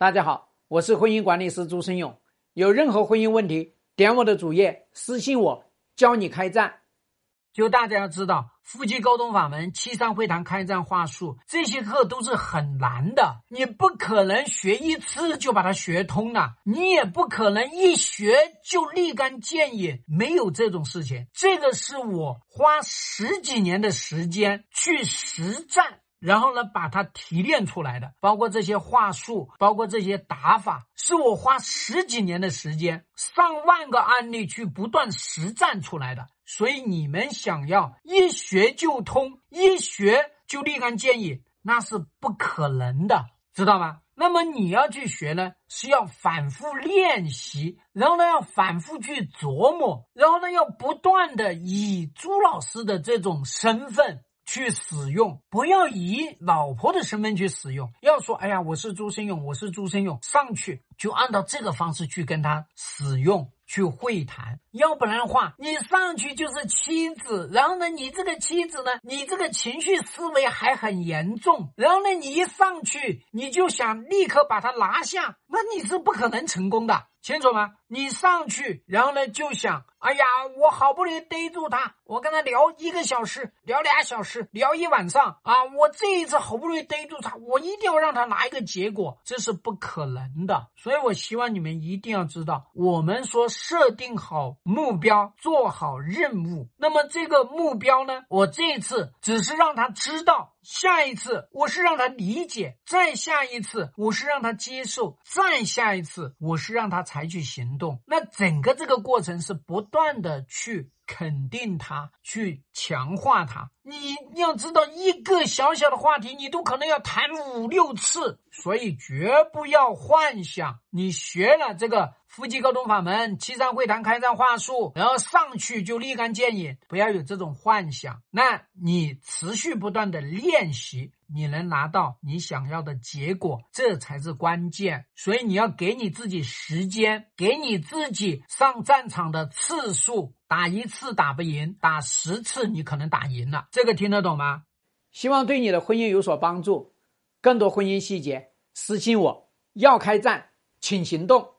大家好，我是婚姻管理师朱生勇。有任何婚姻问题，点我的主页私信我，教你开战。就大家要知道，夫妻沟通法门、七三会谈开战话术这些课都是很难的，你不可能学一次就把它学通了，你也不可能一学就立竿见影，没有这种事情。这个是我花十几年的时间去实战。然后呢，把它提炼出来的，包括这些话术，包括这些打法，是我花十几年的时间，上万个案例去不断实战出来的。所以你们想要一学就通，一学就立竿见影，那是不可能的，知道吗？那么你要去学呢，是要反复练习，然后呢，要反复去琢磨，然后呢，要不断的以朱老师的这种身份。去使用，不要以老婆的身份去使用。要说，哎呀，我是朱生勇，我是朱生勇，上去就按照这个方式去跟他使用。去会谈，要不然的话，你上去就是妻子，然后呢，你这个妻子呢，你这个情绪思维还很严重，然后呢，你一上去你就想立刻把他拿下，那你是不可能成功的，清楚吗？你上去，然后呢就想，哎呀，我好不容易逮住他，我跟他聊一个小时，聊俩小时，聊一晚上啊，我这一次好不容易逮住他，我一定要让他拿一个结果，这是不可能的。所以我希望你们一定要知道，我们说。设定好目标，做好任务。那么这个目标呢？我这一次只是让他知道，下一次我是让他理解，再下一次我是让他接受，再下一次我是让他采取行动。那整个这个过程是不断的去。肯定他，去强化他。你要知道，一个小小的话题，你都可能要谈五六次，所以绝不要幻想你学了这个夫妻沟通法门、七三会谈开战话术，然后上去就立竿见影。不要有这种幻想。那你持续不断的练习。你能拿到你想要的结果，这才是关键。所以你要给你自己时间，给你自己上战场的次数。打一次打不赢，打十次你可能打赢了。这个听得懂吗？希望对你的婚姻有所帮助。更多婚姻细节，私信我。要开战，请行动。